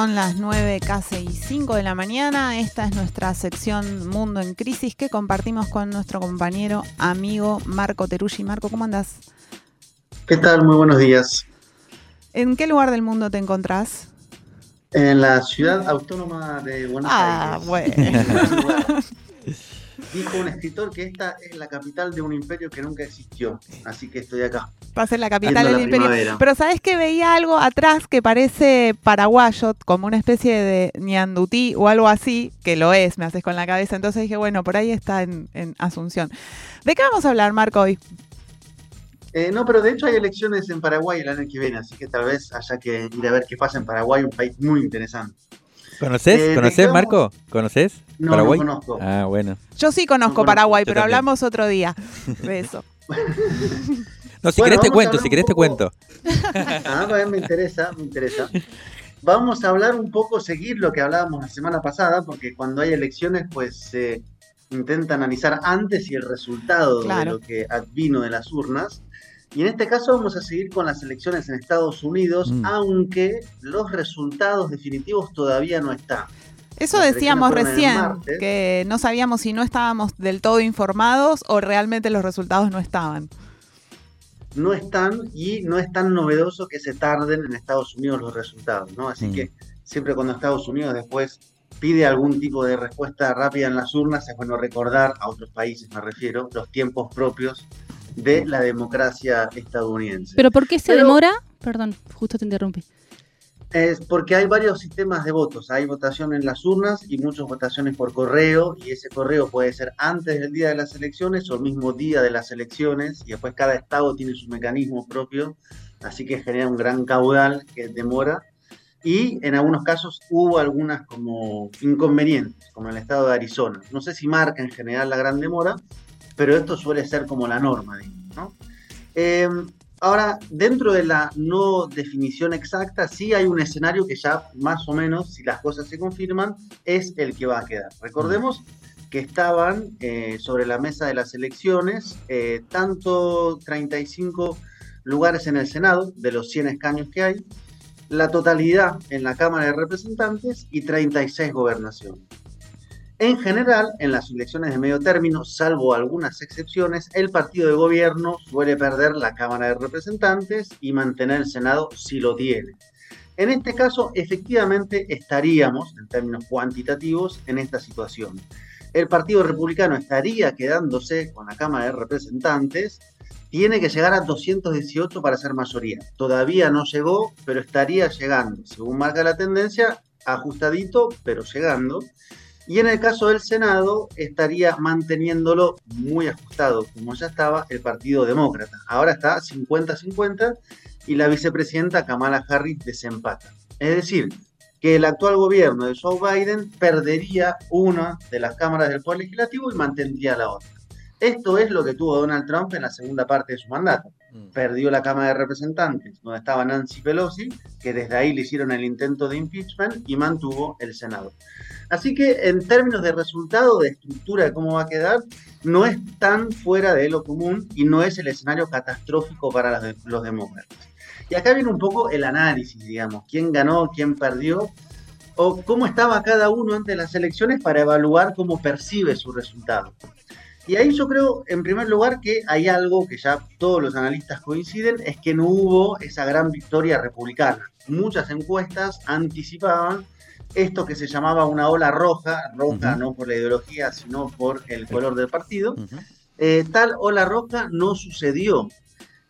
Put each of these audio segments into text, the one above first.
Son las 9, casi y 5 de la mañana. Esta es nuestra sección Mundo en Crisis que compartimos con nuestro compañero, amigo Marco Teruggi. Marco, ¿cómo andás? ¿Qué tal? Muy buenos días. ¿En qué lugar del mundo te encontrás? En la ciudad autónoma de Buenos ah, Aires. bueno. Dijo un escritor que esta es la capital de un imperio que nunca existió. Así que estoy acá. Va a ser la capital del imperio. primavera. Pero sabes que veía algo atrás que parece paraguayo, como una especie de ñandutí o algo así, que lo es, me haces con la cabeza. Entonces dije, bueno, por ahí está en, en Asunción. ¿De qué vamos a hablar, Marco, hoy? Eh, no, pero de hecho hay elecciones en Paraguay el año que viene, así que tal vez haya que ir a ver qué pasa en Paraguay, un país muy interesante. ¿Conoces? Eh, ¿de ¿Conoces? Marco? ¿Conoces? No, Paraguay. no conozco. Ah, bueno. Yo sí conozco No conozco, Paraguay, pero también. hablamos otro día de eso. No, si Bueno, querés te cuento, si querés te cuento. Ah, bueno, me interesa, me interesa. Vamos a hablar un poco, seguir lo que hablábamos la semana pasada, porque cuando hay elecciones, pues se intenta analizar antes y el resultado Claro. de lo que advino de las urnas. Y en este caso vamos a seguir con las elecciones en Estados Unidos, Mm. aunque los resultados definitivos todavía no están. Eso Las decíamos recién, que no sabíamos si no estábamos del todo informados o realmente los resultados no estaban. No están y no es tan novedoso que se tarden en Estados Unidos los resultados, ¿no? Así Mm. que siempre cuando Estados Unidos después pide algún tipo de respuesta rápida en las urnas, es bueno recordar, a otros países me refiero, los tiempos propios de la democracia estadounidense. ¿Pero por qué se Pero- demora? Perdón, justo te interrumpí. Es porque hay varios sistemas de votos. Hay votación en las urnas y muchas votaciones por correo. Y ese correo puede ser antes del día de las elecciones o el mismo día de las elecciones. Y después cada estado tiene su mecanismo propio. Así que genera un gran caudal que demora. Y en algunos casos hubo algunas como inconvenientes, como en el estado de Arizona. No sé si marca en general la gran demora, pero esto suele ser como la norma, digamos, ¿no? Eh, Ahora, dentro de la no definición exacta, sí hay un escenario que ya más o menos, si las cosas se confirman, es el que va a quedar. Recordemos que estaban eh, sobre la mesa de las elecciones eh, tanto 35 lugares en el Senado, de los 100 escaños que hay, la totalidad en la Cámara de Representantes y 36 gobernaciones. En general, en las elecciones de medio término, salvo algunas excepciones, el partido de gobierno suele perder la Cámara de Representantes y mantener el Senado si lo tiene. En este caso, efectivamente, estaríamos, en términos cuantitativos, en esta situación. El Partido Republicano estaría quedándose con la Cámara de Representantes, tiene que llegar a 218 para ser mayoría. Todavía no llegó, pero estaría llegando, según marca la tendencia, ajustadito, pero llegando. Y en el caso del Senado, estaría manteniéndolo muy ajustado, como ya estaba el Partido Demócrata. Ahora está 50-50 y la vicepresidenta Kamala Harris desempata. Es decir, que el actual gobierno de Joe Biden perdería una de las cámaras del Poder Legislativo y mantendría la otra. Esto es lo que tuvo Donald Trump en la segunda parte de su mandato. Perdió la Cámara de Representantes, donde estaba Nancy Pelosi, que desde ahí le hicieron el intento de impeachment y mantuvo el Senado. Así que en términos de resultado, de estructura de cómo va a quedar, no es tan fuera de lo común y no es el escenario catastrófico para los demócratas. Y acá viene un poco el análisis, digamos, quién ganó, quién perdió, o cómo estaba cada uno antes de las elecciones para evaluar cómo percibe su resultado. Y ahí yo creo, en primer lugar, que hay algo que ya todos los analistas coinciden, es que no hubo esa gran victoria republicana. Muchas encuestas anticipaban esto que se llamaba una ola roja, roja no por la ideología, sino por el color del partido. Eh, tal ola roja no sucedió.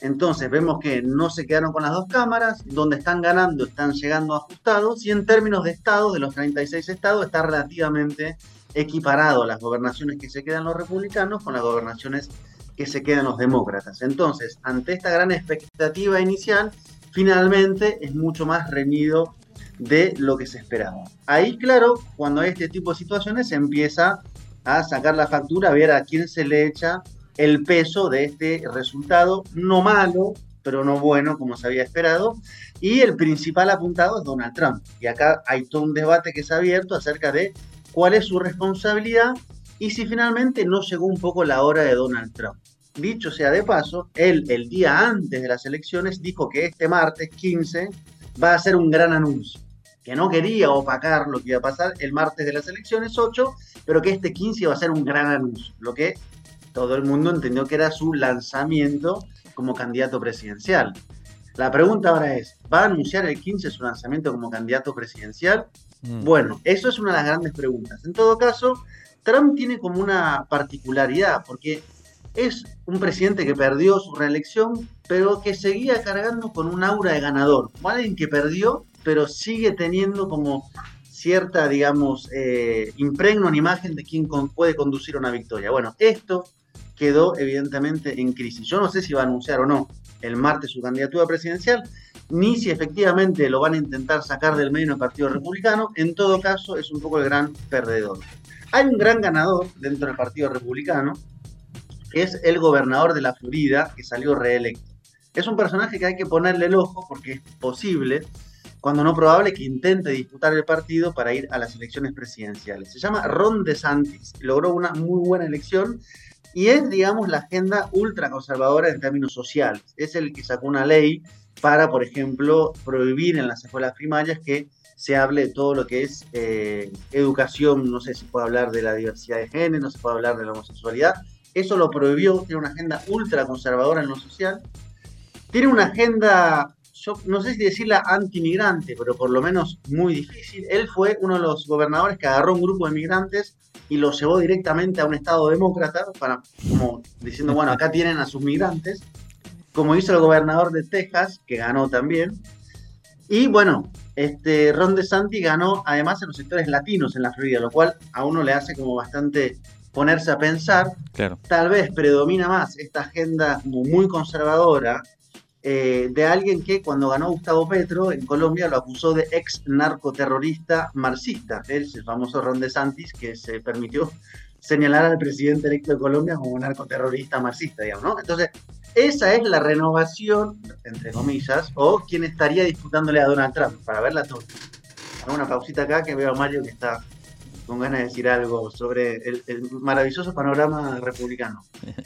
Entonces vemos que no se quedaron con las dos cámaras, donde están ganando están llegando ajustados y en términos de estados, de los 36 estados, está relativamente equiparado las gobernaciones que se quedan los republicanos con las gobernaciones que se quedan los demócratas. Entonces, ante esta gran expectativa inicial, finalmente es mucho más reñido de lo que se esperaba. Ahí, claro, cuando hay este tipo de situaciones, se empieza a sacar la factura, a ver a quién se le echa el peso de este resultado, no malo, pero no bueno como se había esperado. Y el principal apuntado es Donald Trump. Y acá hay todo un debate que se ha abierto acerca de cuál es su responsabilidad y si finalmente no llegó un poco la hora de Donald Trump. Dicho sea de paso, él el día antes de las elecciones dijo que este martes 15 va a ser un gran anuncio, que no quería opacar lo que iba a pasar el martes de las elecciones 8, pero que este 15 iba a ser un gran anuncio, lo que todo el mundo entendió que era su lanzamiento como candidato presidencial. La pregunta ahora es, ¿va a anunciar el 15 su lanzamiento como candidato presidencial? Mm. Bueno, eso es una de las grandes preguntas. En todo caso, Trump tiene como una particularidad, porque es un presidente que perdió su reelección, pero que seguía cargando con un aura de ganador. Alguien que perdió, pero sigue teniendo como cierta, digamos, eh, impregno en imagen de quién puede conducir una victoria. Bueno, esto quedó evidentemente en crisis. Yo no sé si va a anunciar o no el martes su candidatura presidencial, ni si efectivamente lo van a intentar sacar del medio del Partido Republicano. En todo caso, es un poco el gran perdedor. Hay un gran ganador dentro del Partido Republicano, que es el gobernador de la Florida, que salió reelecto. Es un personaje que hay que ponerle el ojo porque es posible, cuando no probable, que intente disputar el partido para ir a las elecciones presidenciales. Se llama Ron DeSantis, logró una muy buena elección y es, digamos, la agenda ultraconservadora en términos sociales. Es el que sacó una ley para, por ejemplo, prohibir en las escuelas primarias que se hable de todo lo que es eh, educación, no sé si puede hablar de la diversidad de género, no se puede hablar de la homosexualidad. Eso lo prohibió, tiene una agenda ultraconservadora en lo social. Tiene una agenda, no sé si decirla antimigrante, pero por lo menos muy difícil. Él fue uno de los gobernadores que agarró un grupo de migrantes y lo llevó directamente a un estado demócrata, para, como diciendo, bueno, acá tienen a sus migrantes, como hizo el gobernador de Texas, que ganó también. Y bueno, este Ron DeSantis ganó además en los sectores latinos en la Florida, lo cual a uno le hace como bastante ponerse a pensar. Claro. Tal vez predomina más esta agenda muy conservadora eh, de alguien que cuando ganó Gustavo Petro en Colombia lo acusó de ex narcoterrorista marxista, el famoso Ron DeSantis que se permitió señalar al presidente electo de Colombia como narcoterrorista marxista, digamos, ¿no? Entonces, esa es la renovación, entre comillas, o quien estaría disputándole a Donald Trump, para verla toda. Hago una pausita acá que veo a Mario que está con ganas de decir algo sobre el, maravilloso panorama republicano.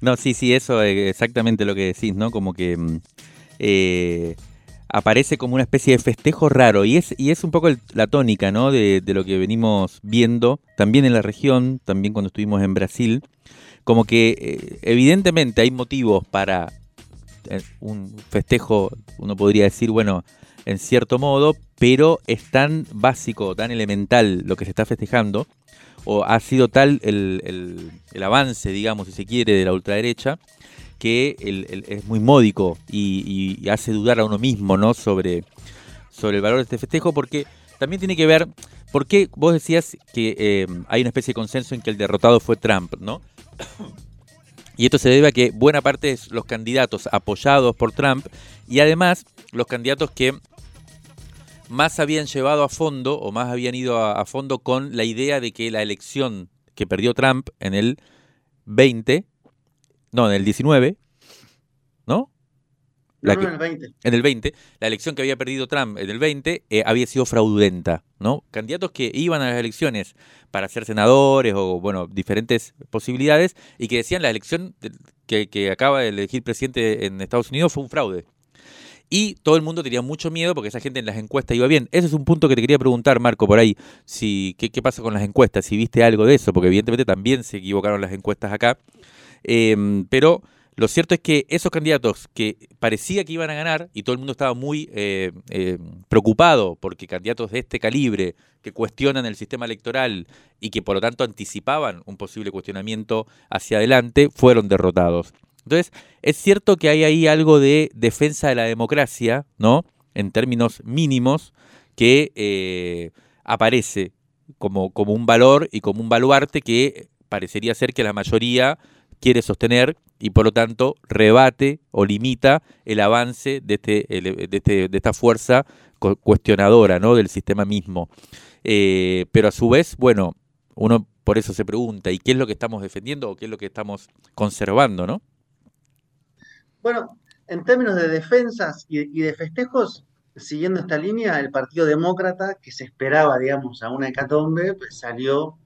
No, sí, sí, eso es exactamente lo que decís, ¿no? Como que mm, eh, aparece como una especie de festejo raro y es, y es un poco la tónica, ¿no? De, lo que venimos viendo también en la región, también cuando estuvimos en Brasil, como que eh, evidentemente hay motivos para eh, un festejo, uno podría decir, bueno, en cierto modo, pero es tan básico, tan elemental lo que se está festejando, o ha sido tal el, avance, digamos, si se quiere, de la ultraderecha, que es muy módico y, hace dudar a uno mismo ¿no? sobre, sobre el valor de este festejo, porque también tiene que ver, ¿por qué vos decías que eh, hay una especie de consenso en que el derrotado fue Trump, ¿no? Y esto se debe a que buena parte de los candidatos apoyados por Trump y además los candidatos que más habían llevado a fondo o más habían ido a, fondo con la idea de que la elección que perdió Trump en el 20, no, en el 19, ¿no? La en el 20. En el 20, la elección que había perdido Trump en el 20 eh, había sido fraudulenta, ¿no? Candidatos que iban a las elecciones para ser senadores o, bueno, diferentes posibilidades y que decían la elección que, que acaba de elegir presidente en Estados Unidos fue un fraude. Y todo el mundo tenía mucho miedo porque esa gente en las encuestas iba bien. Ese es un punto que te quería preguntar, Marco, por ahí. Si, ¿qué, pasa con las encuestas? Si viste algo de eso, porque evidentemente también se equivocaron las encuestas acá. Em, pero lo cierto es que esos candidatos que parecía que iban a ganar y todo el mundo estaba muy eh, eh, preocupado porque candidatos de este calibre que cuestionan el sistema electoral y que por lo tanto anticipaban un posible cuestionamiento hacia adelante, fueron derrotados. Entonces, es cierto que hay ahí algo de defensa de la democracia, ¿no? En términos mínimos, que eh, aparece como, como un valor y como un baluarte que parecería ser que la mayoría quiere sostener y por lo tanto rebate o limita el avance de, este, este, de esta fuerza cuestionadora ¿no? del sistema mismo. Eh, pero a su vez, bueno, uno por eso se pregunta, ¿y qué es lo que estamos defendiendo o qué es lo que estamos conservando, no? Bueno, en términos de defensas y, de festejos, siguiendo esta línea, el Partido Demócrata, que se esperaba, digamos, a una hecatombe, pues salió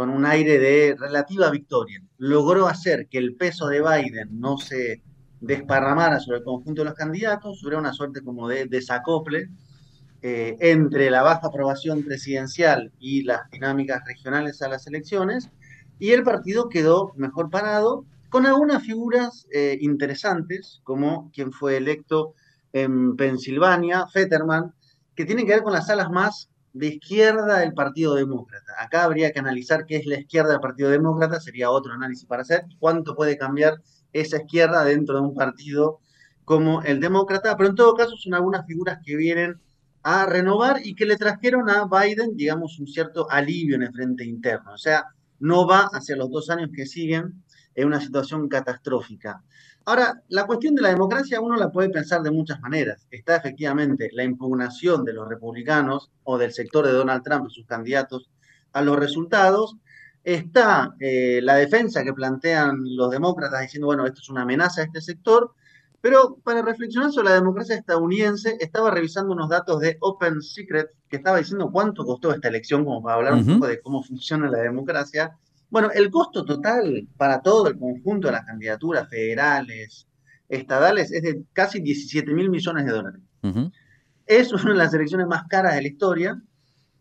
con un aire de relativa victoria. Logró hacer que el peso de Biden no se desparramara sobre el conjunto de los candidatos, hubiera una suerte como de desacople eh, entre la baja aprobación presidencial y las dinámicas regionales a las elecciones, y el partido quedó mejor parado con algunas figuras eh, interesantes, como quien fue electo en Pensilvania, Fetterman, que tienen que ver con las alas más de izquierda del Partido Demócrata. Acá habría que analizar qué es la izquierda del Partido Demócrata, sería otro análisis para hacer, cuánto puede cambiar esa izquierda dentro de un partido como el Demócrata, pero en todo caso son algunas figuras que vienen a renovar y que le trajeron a Biden, digamos, un cierto alivio en el frente interno. O sea, no va hacia los dos años que siguen en una situación catastrófica. Ahora, la cuestión de la democracia uno la puede pensar de muchas maneras. Está efectivamente la impugnación de los republicanos o del sector de Donald Trump y sus candidatos a los resultados. Está eh, la defensa que plantean los demócratas diciendo, bueno, esto es una amenaza a este sector. Pero para reflexionar sobre la democracia estadounidense, estaba revisando unos datos de Open Secret que estaba diciendo cuánto costó esta elección, como para hablar un poco de cómo funciona la democracia. Bueno, el costo total para todo el conjunto de las candidaturas federales, estadales, es de casi 17 mil millones de dólares. Es una de las elecciones más caras de la historia.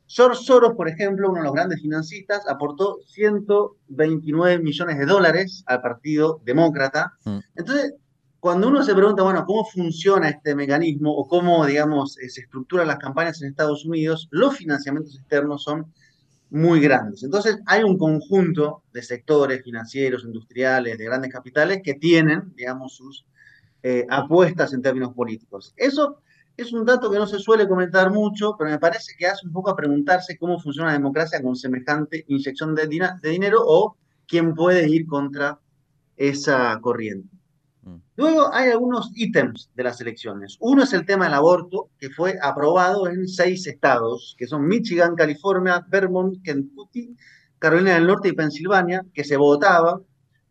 George Soros, por ejemplo, uno de los grandes financistas, aportó 129 millones de dólares al Partido Demócrata. Mm. Entonces, cuando uno se pregunta, bueno, ¿cómo funciona este mecanismo o cómo, digamos, eh, se estructuran las campañas en Estados Unidos? Los financiamientos externos son muy grandes. Entonces, hay un conjunto de sectores financieros, industriales, de grandes capitales que tienen, digamos, sus eh, apuestas en términos políticos. Eso es un dato que no se suele comentar mucho, pero me parece que hace un poco a preguntarse cómo funciona la democracia con semejante inyección de dinero o quién puede ir contra esa corriente. Luego hay algunos ítems de las elecciones. Uno es el tema del aborto, que fue aprobado en seis estados, que son Michigan, California, Vermont, Kentucky, Carolina del Norte y Pensilvania, que se votaba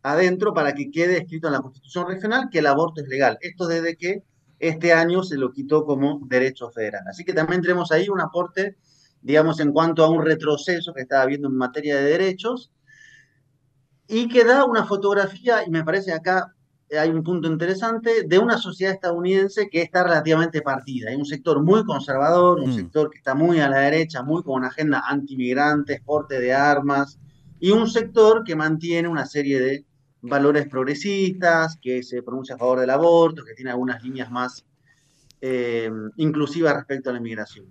adentro para que quede escrito en la Constitución regional que el aborto es legal. Esto desde que este año se lo quitó como derecho federal. Así que también tenemos ahí un aporte, digamos, en cuanto a un retroceso que estaba habiendo en materia de derechos y que da una fotografía, y me parece acá hay un punto interesante de una sociedad estadounidense que está relativamente partida. Hay un sector muy conservador, un mm. sector que está muy a la derecha, muy con una agenda anti-migrante, porte de armas, y un sector que mantiene una serie de valores progresistas, que se pronuncia a favor del aborto, que tiene algunas líneas más eh, inclusivas respecto a la inmigración.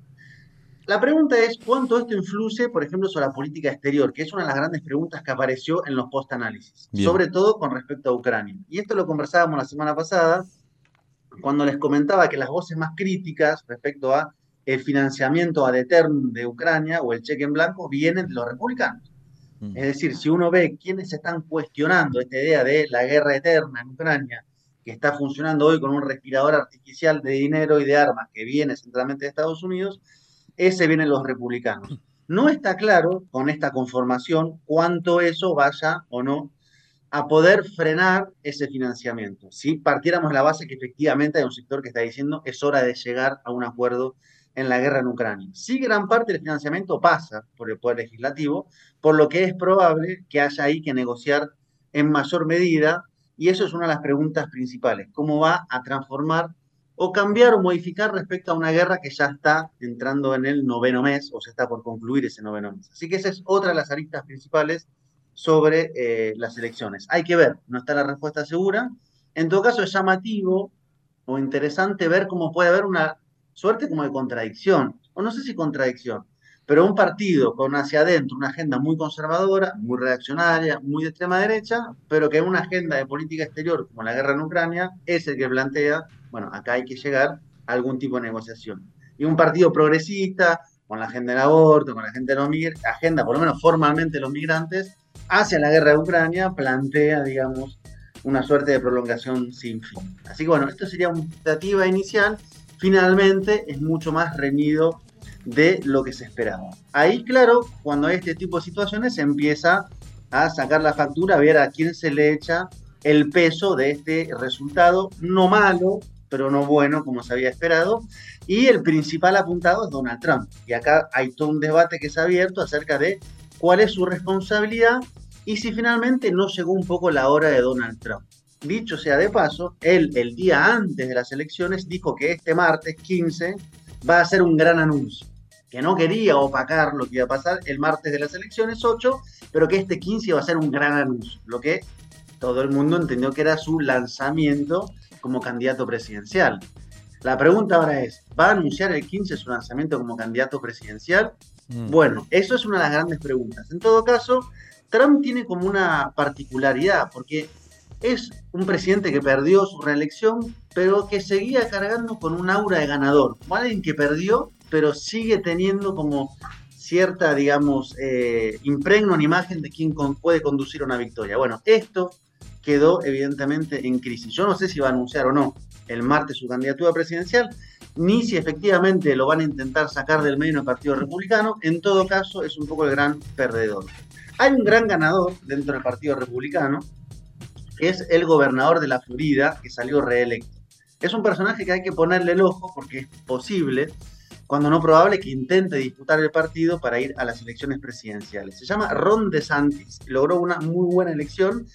La pregunta es cuánto esto influye, por ejemplo, sobre la política exterior, que es una de las grandes preguntas que apareció en los post-análisis, sobre todo con respecto a Ucrania. Y esto lo conversábamos la semana pasada, cuando les comentaba que las voces más críticas respecto a el financiamiento ad eternum de Ucrania o el cheque en blanco vienen de los republicanos. Mm. Es decir, si uno ve quiénes están cuestionando esta idea de la guerra eterna en Ucrania, que está funcionando hoy con un respirador artificial de dinero y de armas que viene centralmente de Estados Unidos, ese vienen los republicanos. No está claro con esta conformación cuánto eso vaya o no a poder frenar ese financiamiento. Si partiéramos la base que efectivamente hay un sector que está diciendo es hora de llegar a un acuerdo en la guerra en Ucrania. Si gran parte del financiamiento pasa por el Poder Legislativo, por lo que es probable que haya ahí que negociar en mayor medida, y eso es una de las preguntas principales, cómo va a transformar o cambiar o modificar respecto a una guerra que ya está entrando en el noveno mes o se está por concluir ese noveno mes. Así que esa es otra de las aristas principales sobre eh, las elecciones. Hay que ver, no está la respuesta segura. En todo caso, es llamativo o interesante ver cómo puede haber una suerte como de contradicción, o no sé si contradicción, pero un partido con hacia adentro una agenda muy conservadora, muy reaccionaria, muy de extrema derecha, pero que una agenda de política exterior como la guerra en Ucrania es el que plantea, bueno, acá hay que llegar a algún tipo de negociación. Y un partido progresista, con la agenda del aborto, con la agenda, de los agenda por lo menos formalmente, los migrantes, hacia la guerra de Ucrania, plantea, digamos, una suerte de prolongación sin fin. Así que bueno, esto sería una tentativa inicial, finalmente es mucho más reñido de lo que se esperaba. Ahí, claro, cuando hay este tipo de situaciones, se empieza a sacar la factura, a ver a quién se le echa el peso de este resultado, no malo, pero no bueno como se había esperado. Y el principal apuntado es Donald Trump. Y acá hay todo un debate que se ha abierto acerca de cuál es su responsabilidad y si finalmente no llegó un poco la hora de Donald Trump. Dicho sea de paso, él el día antes de las elecciones dijo que este martes 15 va a ser un gran anuncio, que no quería opacar lo que iba a pasar el martes de las elecciones 8, pero que este 15 iba a ser un gran anuncio, lo que todo el mundo entendió que era su lanzamiento como candidato presidencial. La pregunta ahora es, ¿va a anunciar el 15 su lanzamiento como candidato presidencial? Mm. Bueno, eso es una de las grandes preguntas. En todo caso, Trump tiene como una particularidad, porque es un presidente que perdió su reelección, pero que seguía cargando con un aura de ganador. Alguien que perdió, pero sigue teniendo como cierta, digamos, eh, impregno en imagen de quién puede conducir una victoria. Bueno, esto quedó evidentemente en crisis. Yo no sé si va a anunciar o no el martes su candidatura presidencial, ni si efectivamente lo van a intentar sacar del medio del Partido Republicano. En todo caso, es un poco el gran perdedor. Hay un gran ganador dentro del Partido Republicano, que es el gobernador de la Florida, que salió reelecto. Es un personaje que hay que ponerle el ojo porque es posible, cuando no probable, que intente disputar el partido para ir a las elecciones presidenciales. Se llama Ron DeSantis, logró una muy buena elección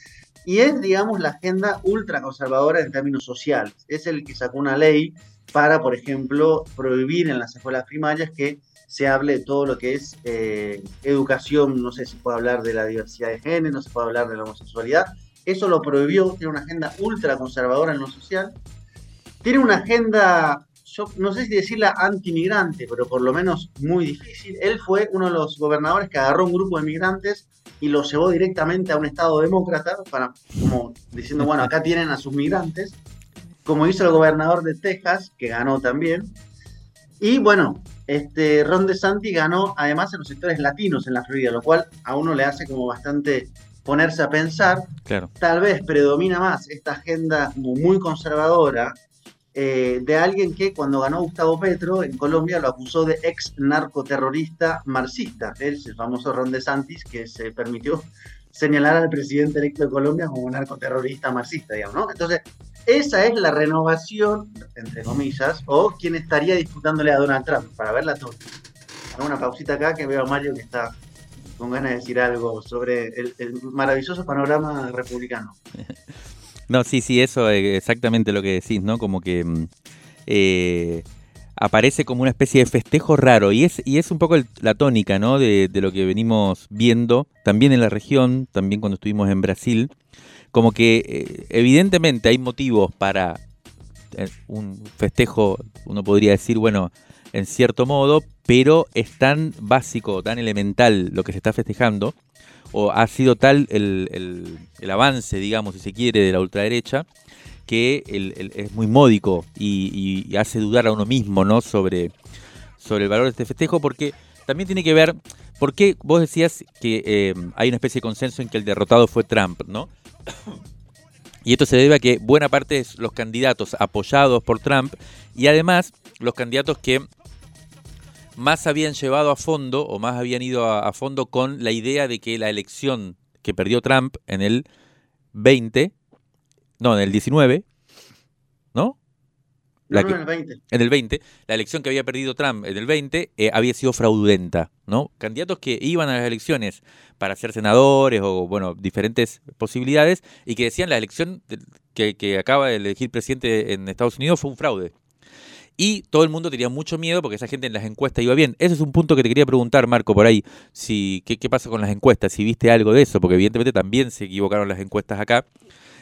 y es, digamos, la agenda ultraconservadora en términos sociales. Es el que sacó una ley para, por ejemplo, prohibir en las escuelas primarias que se hable de todo lo que es eh, educación, no sé si puede hablar de la diversidad de género, no se puede hablar de la homosexualidad. Eso lo prohibió, tiene una agenda ultraconservadora en lo social. Tiene una agenda, yo no sé si decirla antimigrante, pero por lo menos muy difícil. Él fue uno de los gobernadores que agarró un grupo de migrantes y lo llevó directamente a un estado demócrata, para, como diciendo, bueno, acá tienen a sus migrantes, como hizo el gobernador de Texas, que ganó también. Y bueno, este Ron DeSantis ganó además en los sectores latinos en la Florida, lo cual a uno le hace como bastante ponerse a pensar. Claro. Tal vez predomina más esta agenda como muy conservadora eh, de alguien que cuando ganó Gustavo Petro en Colombia lo acusó de ex narcoterrorista marxista, el famoso Ron DeSantis que se permitió señalar al presidente electo de Colombia como narcoterrorista marxista, digamos, ¿no? Entonces, esa es la renovación, entre comillas, o quien estaría disputándole a Donald Trump, para verla toda. Hago una pausita acá que veo a Mario que está con ganas de decir algo sobre el maravilloso panorama republicano. No, sí, sí, eso es exactamente lo que decís, ¿no? Como que mm, eh, aparece como una especie de festejo raro y es, y es un poco la tónica, ¿no? De, lo que venimos viendo también en la región, también cuando estuvimos en Brasil, como que eh, evidentemente hay motivos para eh, un festejo, uno podría decir, bueno, en cierto modo, pero es tan básico, tan elemental lo que se está festejando, o ha sido tal el, avance, digamos, si se quiere, de la ultraderecha, que es muy módico y, hace dudar a uno mismo ¿no? sobre, sobre el valor de este festejo, porque también tiene que ver, ¿por qué vos decías que eh, hay una especie de consenso en que el derrotado fue Trump, ¿no? Y esto se debe a que buena parte de los candidatos apoyados por Trump y además los candidatos que más habían llevado a fondo o más habían ido a, fondo con la idea de que la elección que perdió Trump en el 20, no, en el 19, ¿no? en el 20. En el 20, la elección que había perdido Trump en el 20 eh, había sido fraudulenta, ¿no? Candidatos que iban a las elecciones para ser senadores o, bueno, diferentes posibilidades y que decían la elección que, que acaba de elegir presidente en Estados Unidos fue un fraude. Y todo el mundo tenía mucho miedo porque esa gente en las encuestas iba bien. Ese es un punto que te quería preguntar, Marco, por ahí. Si, ¿qué, pasa con las encuestas? Si viste algo de eso, porque evidentemente también se equivocaron las encuestas acá.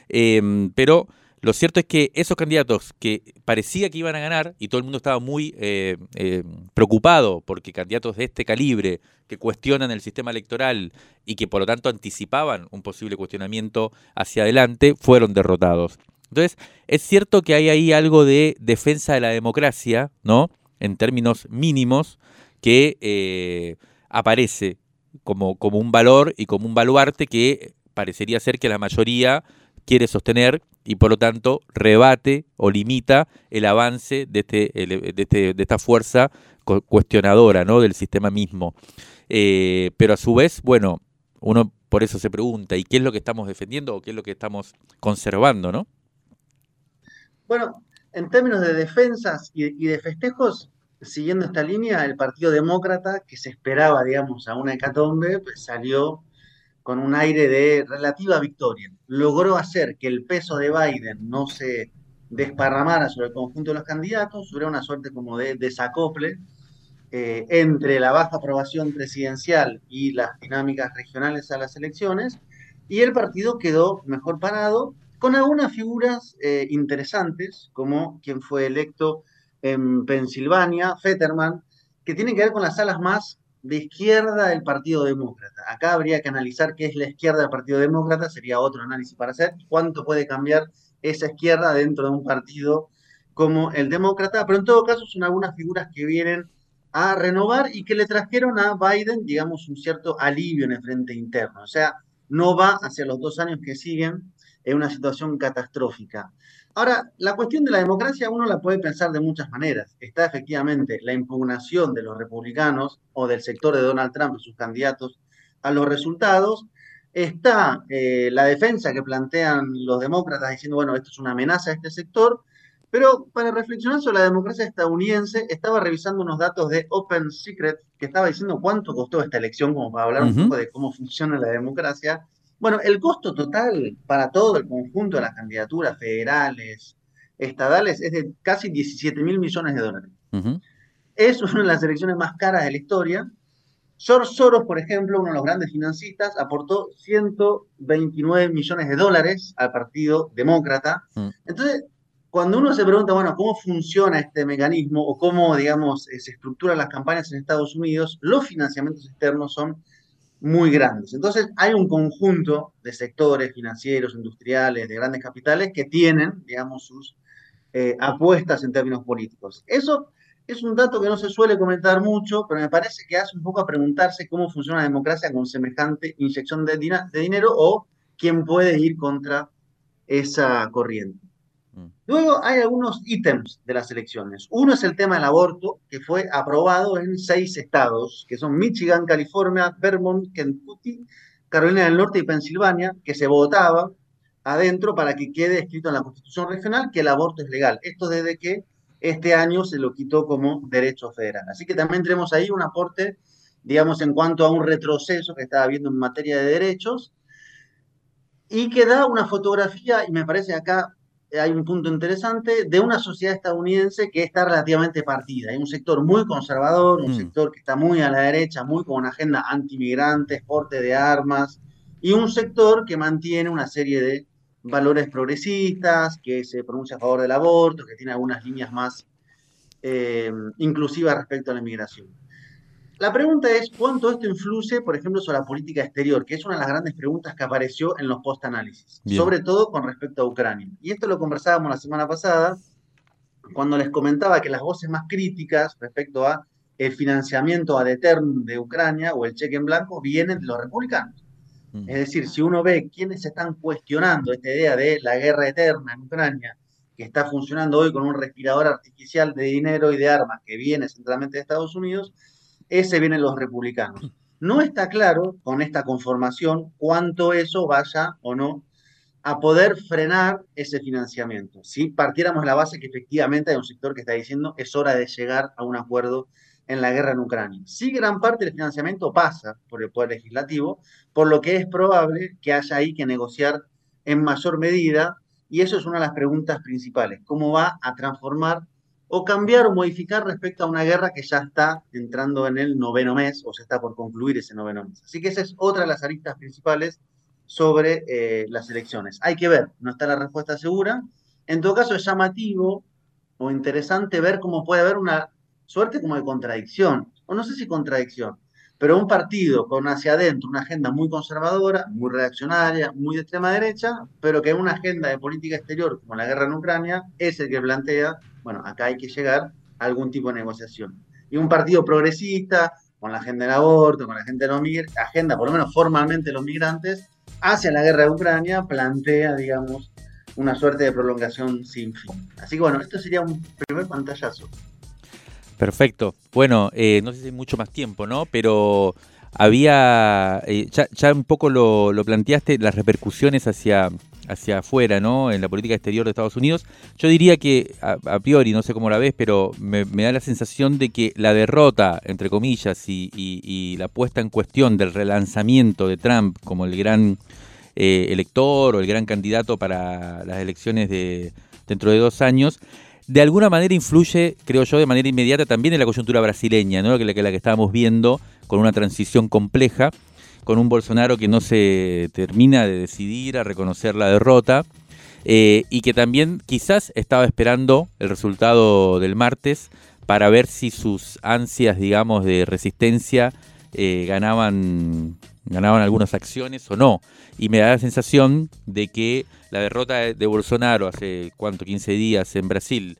Em, pero lo cierto es que esos candidatos que parecía que iban a ganar y todo el mundo estaba muy eh, eh, preocupado porque candidatos de este calibre que cuestionan el sistema electoral y que por lo tanto anticipaban un posible cuestionamiento hacia adelante, fueron derrotados. Entonces, es cierto que hay ahí algo de defensa de la democracia, ¿no? En términos mínimos, que eh, aparece como, como un valor y como un baluarte que parecería ser que la mayoría quiere sostener y por lo tanto rebate o limita el avance de, este, de, este, de esta fuerza cuestionadora ¿no? del sistema mismo. Eh, pero a su vez, bueno, uno por eso se pregunta, ¿y qué es lo que estamos defendiendo o qué es lo que estamos conservando, no? Bueno, en términos de defensas y, de festejos, siguiendo esta línea, el Partido Demócrata, que se esperaba, digamos, a una hecatombe, pues salió con un aire de relativa victoria. Logró hacer que el peso de Biden no se desparramara sobre el conjunto de los candidatos, hubiera una suerte como de desacople eh, entre la baja aprobación presidencial y las dinámicas regionales a las elecciones, y el partido quedó mejor parado con algunas figuras eh, interesantes, como quien fue electo en Pensilvania, Fetterman, que tienen que ver con las alas más de izquierda del Partido Demócrata. Acá habría que analizar qué es la izquierda del Partido Demócrata, sería otro análisis para hacer, cuánto puede cambiar esa izquierda dentro de un partido como el Demócrata, pero en todo caso son algunas figuras que vienen a renovar y que le trajeron a Biden, digamos, un cierto alivio en el frente interno. O sea, no va hacia los dos años que siguen en una situación catastrófica. Ahora, la cuestión de la democracia uno la puede pensar de muchas maneras. Está efectivamente la impugnación de los republicanos o del sector de Donald Trump y sus candidatos a los resultados. Está eh, la defensa que plantean los demócratas diciendo, bueno, esto es una amenaza a este sector. Pero para reflexionar sobre la democracia estadounidense, estaba revisando unos datos de Open Secret que estaba diciendo cuánto costó esta elección, como para hablar un poco de cómo funciona la democracia. Bueno, el costo total para todo el conjunto de las candidaturas federales, estadales, es de casi 17 mil millones de dólares. Es una de las elecciones más caras de la historia. George Soros, por ejemplo, uno de los grandes financistas, aportó 129 millones de dólares al Partido Demócrata. Mm. Entonces, cuando uno se pregunta, bueno, ¿cómo funciona este mecanismo o cómo, digamos, eh, se estructuran las campañas en Estados Unidos? Los financiamientos externos son muy grandes. Entonces, hay un conjunto de sectores financieros, industriales, de grandes capitales que tienen, digamos, sus eh, apuestas en términos políticos. Eso es un dato que no se suele comentar mucho, pero me parece que hace un poco preguntarse cómo funciona la democracia con semejante inyección de dinero o quién puede ir contra esa corriente. Luego hay algunos ítems de las elecciones. Uno es el tema del aborto, que fue aprobado en seis estados, que son Michigan, California, Vermont, Kentucky, Carolina del Norte y Pensilvania, que se votaba adentro para que quede escrito en la Constitución regional que el aborto es legal. Esto desde que este año se lo quitó como derecho federal. Así que también tenemos ahí un aporte, digamos, en cuanto a un retroceso que estaba habiendo en materia de derechos y que da una fotografía, y me parece acá hay un punto interesante de una sociedad estadounidense que está relativamente partida. Hay un sector muy conservador, un mm. sector que está muy a la derecha, muy con una agenda anti-migrante, porte de armas, y un sector que mantiene una serie de valores progresistas, que se pronuncia a favor del aborto, que tiene algunas líneas más eh, inclusivas respecto a la inmigración. La pregunta es cuánto esto influye, por ejemplo, sobre la política exterior, que es una de las grandes preguntas que apareció en los post-análisis, sobre todo con respecto a Ucrania. Y esto lo conversábamos la semana pasada, cuando les comentaba que las voces más críticas respecto a el financiamiento ad eternum de Ucrania o el cheque en blanco vienen de los republicanos. Mm. Es decir, si uno ve quiénes están cuestionando esta idea de la guerra eterna en Ucrania, que está funcionando hoy con un respirador artificial de dinero y de armas que viene centralmente de Estados Unidos, ese vienen los republicanos. No está claro con esta conformación cuánto eso vaya o no a poder frenar ese financiamiento. Si partiéramos la base que efectivamente hay un sector que está diciendo es hora de llegar a un acuerdo en la guerra en Ucrania. Si gran parte del financiamiento pasa por el Poder Legislativo, por lo que es probable que haya ahí que negociar en mayor medida, y eso es una de las preguntas principales, cómo va a transformar o cambiar o modificar respecto a una guerra que ya está entrando en el noveno mes o se está por concluir ese noveno mes. Así que esa es otra de las aristas principales sobre eh, las elecciones. Hay que ver, no está la respuesta segura. En todo caso, es llamativo o interesante ver cómo puede haber una suerte como de contradicción, o no sé si contradicción, pero un partido con hacia adentro una agenda muy conservadora, muy reaccionaria, muy de extrema derecha, pero que una agenda de política exterior como la guerra en Ucrania es el que plantea bueno, acá hay que llegar a algún tipo de negociación. Y un partido progresista, con la agenda del aborto, con la agenda, de los agenda por lo menos formalmente, los migrantes, hacia la guerra de Ucrania, plantea, digamos, una suerte de prolongación sin fin. Así que bueno, esto sería un primer pantallazo. Perfecto. Bueno, eh, no sé si hay mucho más tiempo, ¿no? Pero había, eh, ya, un poco lo, planteaste, las repercusiones hacia, hacia afuera, ¿no? En la política exterior de Estados Unidos. Yo diría que, a, priori, no sé cómo la ves, pero me, da la sensación de que la derrota, entre comillas, y, la puesta en cuestión del relanzamiento de Trump como el gran eh, elector o el gran candidato para las elecciones de dentro de dos años, de alguna manera influye, creo yo, de manera inmediata también en la coyuntura brasileña, ¿no? que, la, que la que estábamos viendo con una transición compleja, con un Bolsonaro que no se termina de decidir a reconocer la derrota eh, y que también quizás estaba esperando el resultado del martes para ver si sus ansias, digamos, de resistencia eh, ganaban, ganaban algunas acciones o no. Y me da la sensación de que la derrota de Bolsonaro hace, ¿cuánto? 15 días en Brasil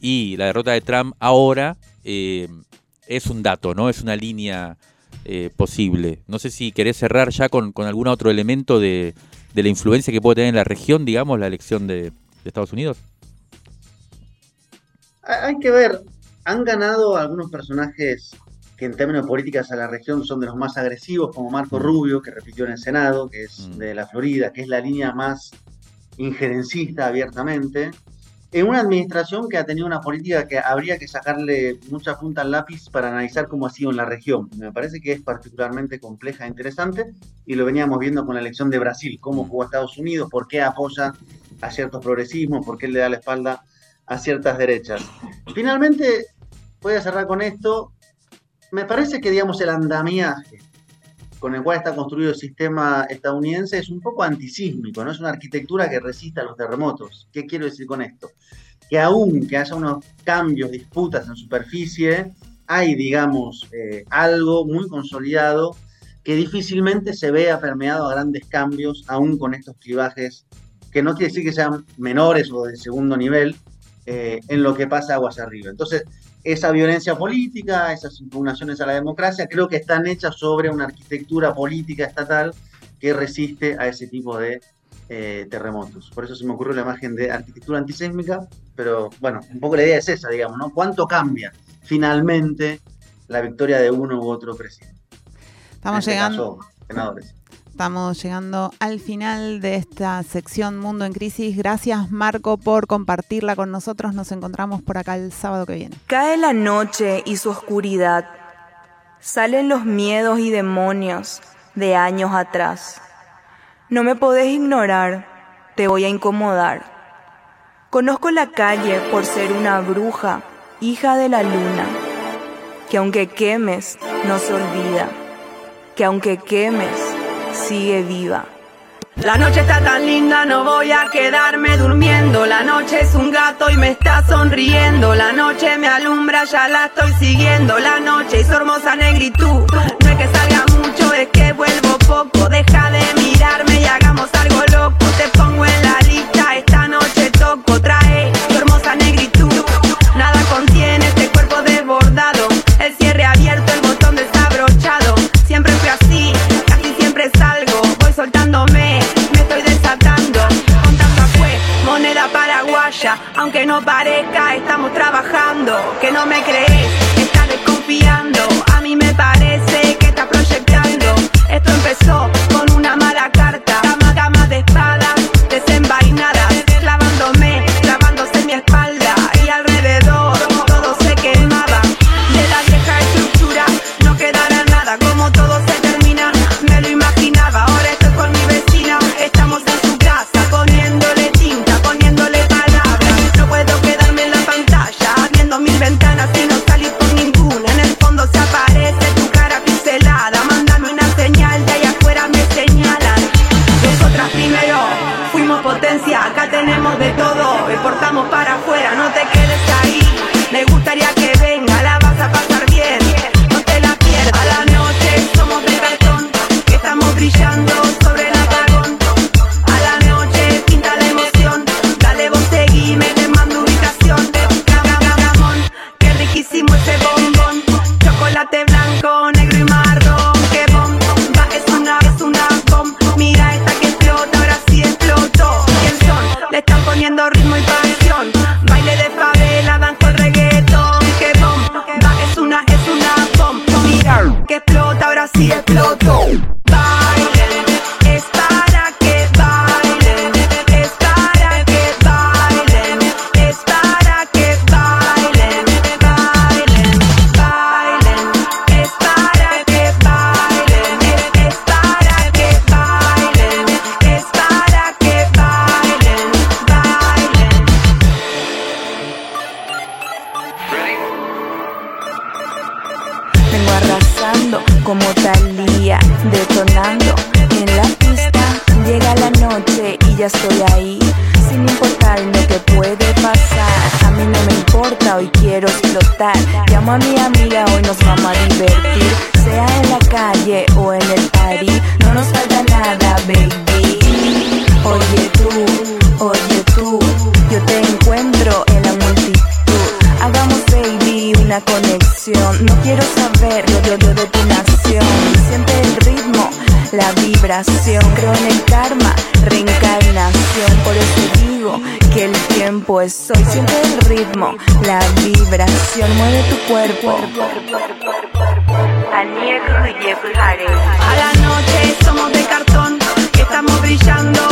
y la derrota de Trump ahora eh, es un dato, ¿no? Es una línea eh, posible. No sé si querés cerrar ya con, algún otro elemento de, la influencia que puede tener en la región, digamos, la elección de, Estados Unidos. Hay que ver, han ganado algunos personajes que en términos políticos a la región son de los más agresivos, como Marco mm. Rubio, que repitió en el Senado, que es mm. de la Florida, que es la línea más injerencista abiertamente en una administración que ha tenido una política que habría que sacarle mucha punta al lápiz para analizar cómo ha sido en la región. Me parece que es particularmente compleja e interesante y lo veníamos viendo con la elección de Brasil, cómo jugó Estados Unidos, por qué apoya a ciertos progresismos, por qué le da la espalda a ciertas derechas. Finalmente, voy a cerrar con esto. Me parece que, digamos, el andamiaje con el cual está construido el sistema estadounidense es un poco antisísmico, no es una arquitectura que resista a los terremotos. ¿Qué quiero decir con esto? Que aún que haya unos cambios, disputas en superficie, hay, digamos, eh, algo muy consolidado que difícilmente se vea permeado a grandes cambios, aún con estos clivajes, que no quiere decir que sean menores o de segundo nivel, eh, en lo que pasa aguas arriba. Entonces, esa violencia política, esas impugnaciones a la democracia, creo que están hechas sobre una arquitectura política estatal que resiste a ese tipo de eh, terremotos. Por eso se me ocurrió la imagen de arquitectura antisémica, pero bueno, un poco la idea es esa, digamos, ¿no? ¿Cuánto cambia finalmente la victoria de uno u otro presidente? Estamos este llegando. senadores. Estamos llegando al final de esta sección Mundo en Crisis. Gracias Marco por compartirla con nosotros. Nos encontramos por acá el sábado que viene. Cae la noche y su oscuridad. Salen los miedos y demonios de años atrás. No me podés ignorar, te voy a incomodar. Conozco la calle por ser una bruja, hija de la luna, que aunque quemes, no se olvida, que aunque quemes, sigue viva. La noche está tan linda, no voy a quedarme durmiendo. La noche es un gato y me está sonriendo. La noche me alumbra, ya la estoy siguiendo. La noche y su hermosa negritud. No es que salga mucho, es que vuelvo poco. mueve tu cuerpo. A la noche somos de cartón, estamos brillando.